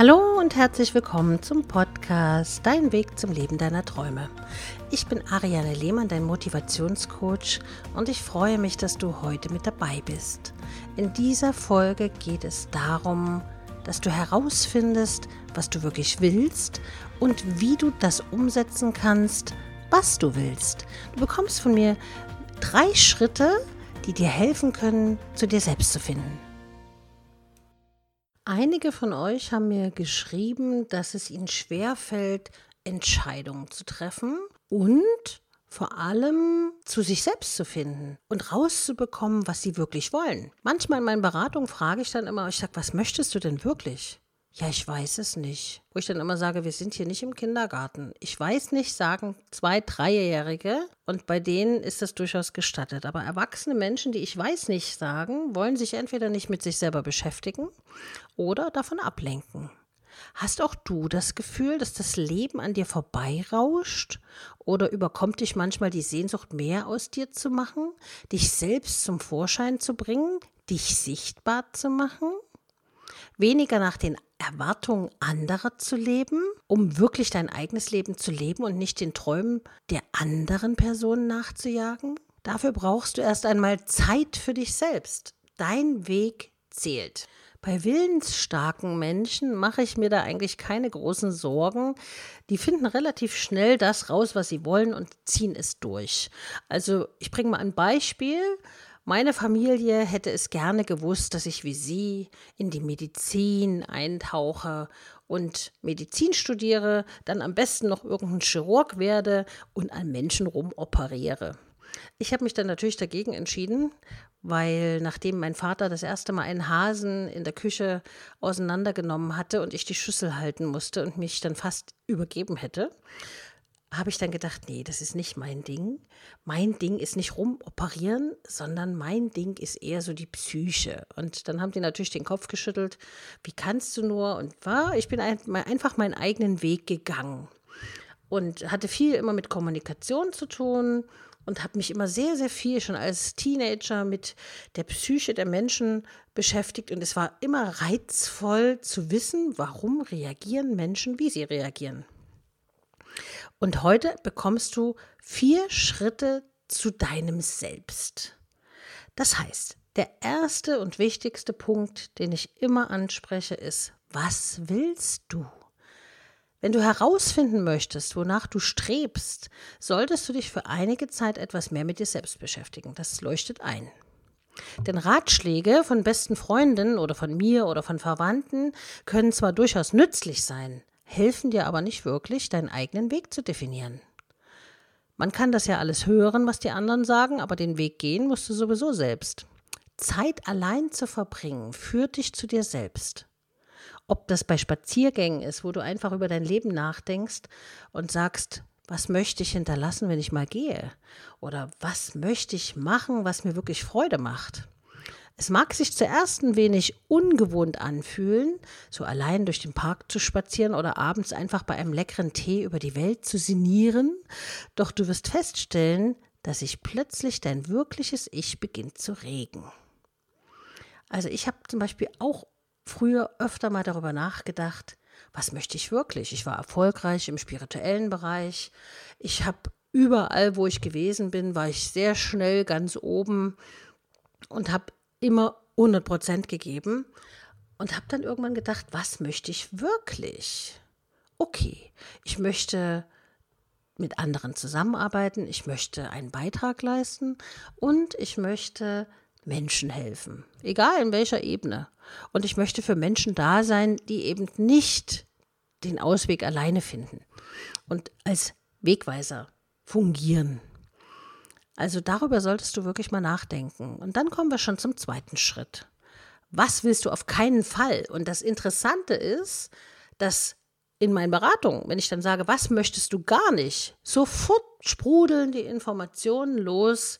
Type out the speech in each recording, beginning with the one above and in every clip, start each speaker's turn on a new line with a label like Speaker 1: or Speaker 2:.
Speaker 1: Hallo und herzlich willkommen zum Podcast Dein Weg zum Leben deiner Träume. Ich bin Ariane Lehmann, dein Motivationscoach und ich freue mich, dass du heute mit dabei bist. In dieser Folge geht es darum, dass du herausfindest, was du wirklich willst und wie du das umsetzen kannst, was du willst. Du bekommst von mir drei Schritte, die dir helfen können, zu dir selbst zu finden. Einige von euch haben mir geschrieben, dass es ihnen schwerfällt, Entscheidungen zu treffen und vor allem zu sich selbst zu finden und rauszubekommen, was sie wirklich wollen. Manchmal in meinen Beratungen frage ich dann immer, ich sage, was möchtest du denn wirklich? Ja, ich weiß es nicht. Wo ich dann immer sage, wir sind hier nicht im Kindergarten. Ich weiß nicht, sagen zwei, dreijährige und bei denen ist das durchaus gestattet. Aber erwachsene Menschen, die ich weiß nicht sagen, wollen sich entweder nicht mit sich selber beschäftigen oder davon ablenken. Hast auch du das Gefühl, dass das Leben an dir vorbeirauscht? Oder überkommt dich manchmal die Sehnsucht, mehr aus dir zu machen, dich selbst zum Vorschein zu bringen, dich sichtbar zu machen? Weniger nach den Erwartungen anderer zu leben, um wirklich dein eigenes Leben zu leben und nicht den Träumen der anderen Personen nachzujagen? Dafür brauchst du erst einmal Zeit für dich selbst. Dein Weg zählt. Bei willensstarken Menschen mache ich mir da eigentlich keine großen Sorgen. Die finden relativ schnell das raus, was sie wollen und ziehen es durch. Also ich bringe mal ein Beispiel. Meine Familie hätte es gerne gewusst, dass ich wie Sie in die Medizin eintauche und Medizin studiere, dann am besten noch irgendein Chirurg werde und an Menschen rumoperiere. Ich habe mich dann natürlich dagegen entschieden, weil nachdem mein Vater das erste Mal einen Hasen in der Küche auseinandergenommen hatte und ich die Schüssel halten musste und mich dann fast übergeben hätte, habe ich dann gedacht, nee, das ist nicht mein Ding. Mein Ding ist nicht rumoperieren, sondern mein Ding ist eher so die Psyche. Und dann haben die natürlich den Kopf geschüttelt, wie kannst du nur? Und war, ich bin einfach meinen eigenen Weg gegangen und hatte viel immer mit Kommunikation zu tun und habe mich immer sehr, sehr viel schon als Teenager mit der Psyche der Menschen beschäftigt. Und es war immer reizvoll zu wissen, warum reagieren Menschen, wie sie reagieren. Und heute bekommst du vier Schritte zu deinem Selbst. Das heißt, der erste und wichtigste Punkt, den ich immer anspreche, ist, was willst du? Wenn du herausfinden möchtest, wonach du strebst, solltest du dich für einige Zeit etwas mehr mit dir selbst beschäftigen. Das leuchtet ein. Denn Ratschläge von besten Freundinnen oder von mir oder von Verwandten können zwar durchaus nützlich sein, helfen dir aber nicht wirklich, deinen eigenen Weg zu definieren. Man kann das ja alles hören, was die anderen sagen, aber den Weg gehen musst du sowieso selbst. Zeit allein zu verbringen, führt dich zu dir selbst. Ob das bei Spaziergängen ist, wo du einfach über dein Leben nachdenkst und sagst, was möchte ich hinterlassen, wenn ich mal gehe? Oder was möchte ich machen, was mir wirklich Freude macht? Es mag sich zuerst ein wenig ungewohnt anfühlen, so allein durch den Park zu spazieren oder abends einfach bei einem leckeren Tee über die Welt zu sinnieren, doch du wirst feststellen, dass sich plötzlich dein wirkliches Ich beginnt zu regen. Also ich habe zum Beispiel auch früher öfter mal darüber nachgedacht, was möchte ich wirklich? Ich war erfolgreich im spirituellen Bereich. Ich habe überall, wo ich gewesen bin, war ich sehr schnell ganz oben und habe immer 100 Prozent gegeben und habe dann irgendwann gedacht, was möchte ich wirklich? Okay, ich möchte mit anderen zusammenarbeiten, ich möchte einen Beitrag leisten und ich möchte Menschen helfen, egal in welcher Ebene. Und ich möchte für Menschen da sein, die eben nicht den Ausweg alleine finden und als Wegweiser fungieren. Also darüber solltest du wirklich mal nachdenken. Und dann kommen wir schon zum zweiten Schritt. Was willst du auf keinen Fall? Und das Interessante ist, dass in meinen Beratungen, wenn ich dann sage, was möchtest du gar nicht, sofort sprudeln die Informationen los,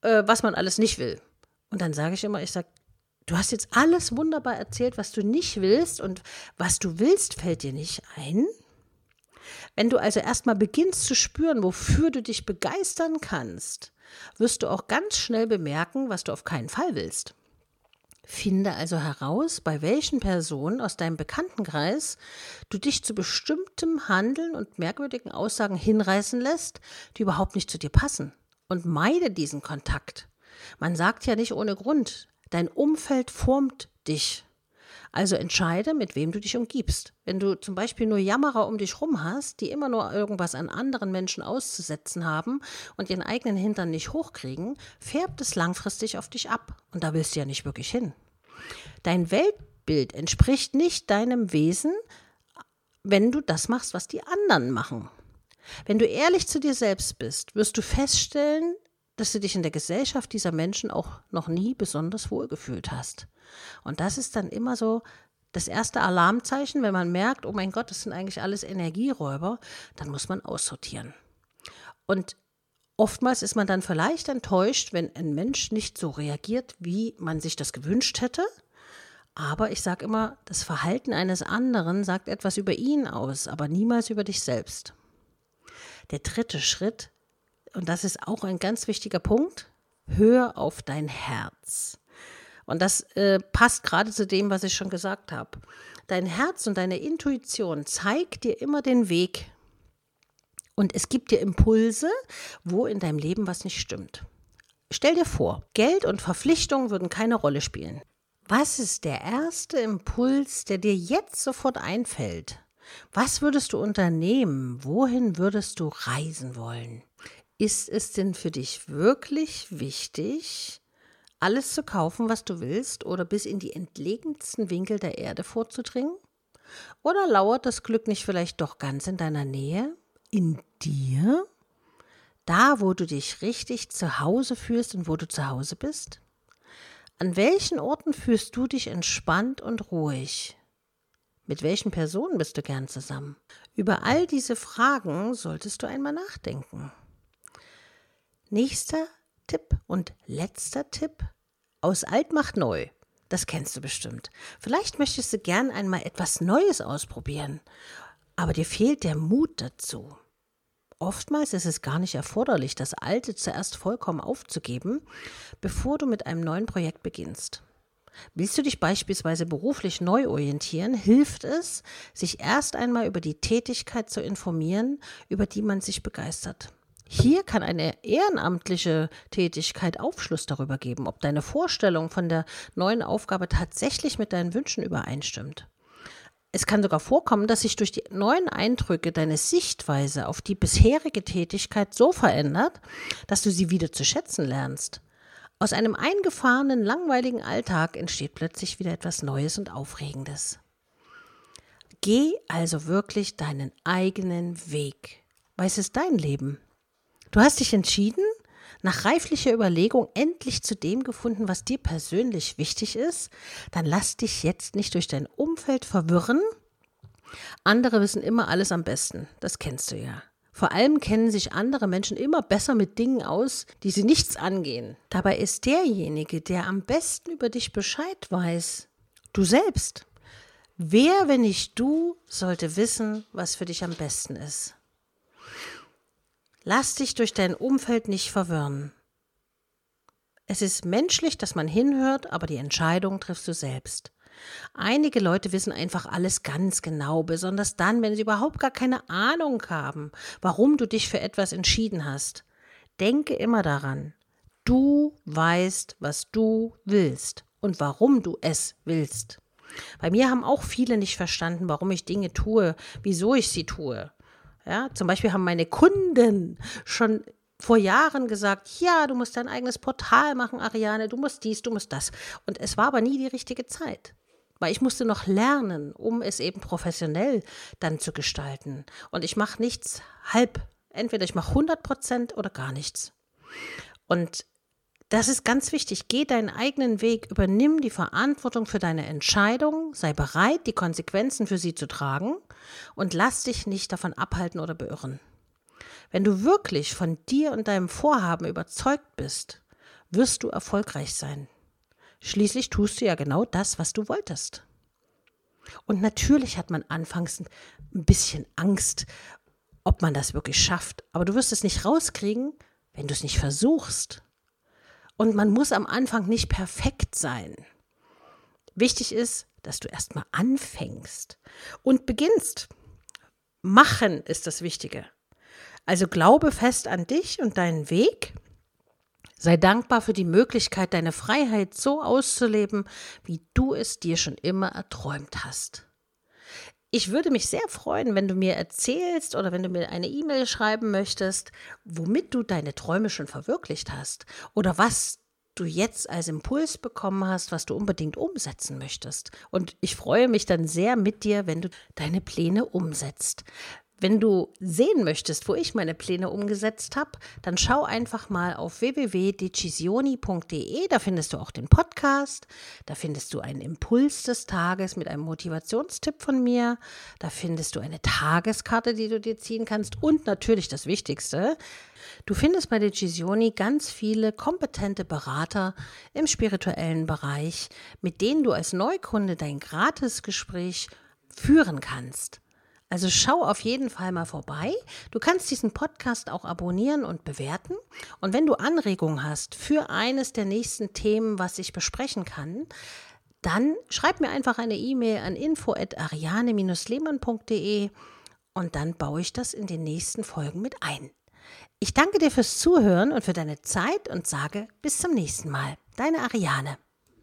Speaker 1: äh, was man alles nicht will. Und dann sage ich immer, ich sage, du hast jetzt alles wunderbar erzählt, was du nicht willst und was du willst, fällt dir nicht ein. Wenn du also erstmal beginnst zu spüren, wofür du dich begeistern kannst, wirst du auch ganz schnell bemerken, was du auf keinen Fall willst. Finde also heraus, bei welchen Personen aus deinem Bekanntenkreis du dich zu bestimmtem Handeln und merkwürdigen Aussagen hinreißen lässt, die überhaupt nicht zu dir passen. Und meide diesen Kontakt. Man sagt ja nicht ohne Grund, dein Umfeld formt dich. Also entscheide, mit wem du dich umgibst. Wenn du zum Beispiel nur Jammerer um dich rum hast, die immer nur irgendwas an anderen Menschen auszusetzen haben und ihren eigenen Hintern nicht hochkriegen, färbt es langfristig auf dich ab. Und da willst du ja nicht wirklich hin. Dein Weltbild entspricht nicht deinem Wesen, wenn du das machst, was die anderen machen. Wenn du ehrlich zu dir selbst bist, wirst du feststellen, dass du dich in der Gesellschaft dieser Menschen auch noch nie besonders wohl gefühlt hast. Und das ist dann immer so das erste Alarmzeichen, wenn man merkt, oh mein Gott, das sind eigentlich alles Energieräuber, dann muss man aussortieren. Und oftmals ist man dann vielleicht enttäuscht, wenn ein Mensch nicht so reagiert, wie man sich das gewünscht hätte. Aber ich sage immer, das Verhalten eines anderen sagt etwas über ihn aus, aber niemals über dich selbst. Der dritte Schritt, und das ist auch ein ganz wichtiger Punkt, hör auf dein Herz. Und das äh, passt gerade zu dem, was ich schon gesagt habe. Dein Herz und deine Intuition zeigt dir immer den Weg. Und es gibt dir Impulse, wo in deinem Leben was nicht stimmt. Stell dir vor, Geld und Verpflichtungen würden keine Rolle spielen. Was ist der erste Impuls, der dir jetzt sofort einfällt? Was würdest du unternehmen? Wohin würdest du reisen wollen? Ist es denn für dich wirklich wichtig, alles zu kaufen, was du willst, oder bis in die entlegensten Winkel der Erde vorzudringen? Oder lauert das Glück nicht vielleicht doch ganz in deiner Nähe, in dir? Da, wo du dich richtig zu Hause fühlst und wo du zu Hause bist? An welchen Orten fühlst du dich entspannt und ruhig? Mit welchen Personen bist du gern zusammen? Über all diese Fragen solltest du einmal nachdenken. Nächster Tipp und letzter Tipp. Aus alt macht neu. Das kennst du bestimmt. Vielleicht möchtest du gern einmal etwas Neues ausprobieren, aber dir fehlt der Mut dazu. Oftmals ist es gar nicht erforderlich, das Alte zuerst vollkommen aufzugeben, bevor du mit einem neuen Projekt beginnst. Willst du dich beispielsweise beruflich neu orientieren, hilft es, sich erst einmal über die Tätigkeit zu informieren, über die man sich begeistert. Hier kann eine ehrenamtliche Tätigkeit Aufschluss darüber geben, ob deine Vorstellung von der neuen Aufgabe tatsächlich mit deinen Wünschen übereinstimmt. Es kann sogar vorkommen, dass sich durch die neuen Eindrücke deine Sichtweise auf die bisherige Tätigkeit so verändert, dass du sie wieder zu schätzen lernst. Aus einem eingefahrenen, langweiligen Alltag entsteht plötzlich wieder etwas Neues und Aufregendes. Geh also wirklich deinen eigenen Weg. Weiß es dein Leben? Du hast dich entschieden, nach reiflicher Überlegung endlich zu dem gefunden, was dir persönlich wichtig ist, dann lass dich jetzt nicht durch dein Umfeld verwirren. Andere wissen immer alles am besten, das kennst du ja. Vor allem kennen sich andere Menschen immer besser mit Dingen aus, die sie nichts angehen. Dabei ist derjenige, der am besten über dich Bescheid weiß, du selbst. Wer, wenn nicht du, sollte wissen, was für dich am besten ist? Lass dich durch dein Umfeld nicht verwirren. Es ist menschlich, dass man hinhört, aber die Entscheidung triffst du selbst. Einige Leute wissen einfach alles ganz genau, besonders dann, wenn sie überhaupt gar keine Ahnung haben, warum du dich für etwas entschieden hast. Denke immer daran, du weißt, was du willst und warum du es willst. Bei mir haben auch viele nicht verstanden, warum ich Dinge tue, wieso ich sie tue. Ja, zum Beispiel haben meine Kunden schon vor Jahren gesagt, ja, du musst dein eigenes Portal machen, Ariane, du musst dies, du musst das. Und es war aber nie die richtige Zeit. Weil ich musste noch lernen, um es eben professionell dann zu gestalten. Und ich mache nichts halb. Entweder ich mache 100 Prozent oder gar nichts. Und das ist ganz wichtig. Geh deinen eigenen Weg, übernimm die Verantwortung für deine Entscheidung, sei bereit, die Konsequenzen für sie zu tragen und lass dich nicht davon abhalten oder beirren. Wenn du wirklich von dir und deinem Vorhaben überzeugt bist, wirst du erfolgreich sein. Schließlich tust du ja genau das, was du wolltest. Und natürlich hat man anfangs ein bisschen Angst, ob man das wirklich schafft, aber du wirst es nicht rauskriegen, wenn du es nicht versuchst. Und man muss am Anfang nicht perfekt sein. Wichtig ist, dass du erstmal anfängst und beginnst. Machen ist das Wichtige. Also glaube fest an dich und deinen Weg. Sei dankbar für die Möglichkeit, deine Freiheit so auszuleben, wie du es dir schon immer erträumt hast. Ich würde mich sehr freuen, wenn du mir erzählst oder wenn du mir eine E-Mail schreiben möchtest, womit du deine Träume schon verwirklicht hast oder was du jetzt als Impuls bekommen hast, was du unbedingt umsetzen möchtest. Und ich freue mich dann sehr mit dir, wenn du deine Pläne umsetzt. Wenn du sehen möchtest, wo ich meine Pläne umgesetzt habe, dann schau einfach mal auf www.decisioni.de. Da findest du auch den Podcast. Da findest du einen Impuls des Tages mit einem Motivationstipp von mir. Da findest du eine Tageskarte, die du dir ziehen kannst. Und natürlich das Wichtigste, du findest bei Decisioni ganz viele kompetente Berater im spirituellen Bereich, mit denen du als Neukunde dein Gratisgespräch führen kannst. Also schau auf jeden Fall mal vorbei. Du kannst diesen Podcast auch abonnieren und bewerten. Und wenn du Anregungen hast für eines der nächsten Themen, was ich besprechen kann, dann schreib mir einfach eine E-Mail an info@ariane-lehmann.de und dann baue ich das in den nächsten Folgen mit ein. Ich danke dir fürs Zuhören und für deine Zeit und sage bis zum nächsten Mal. Deine Ariane.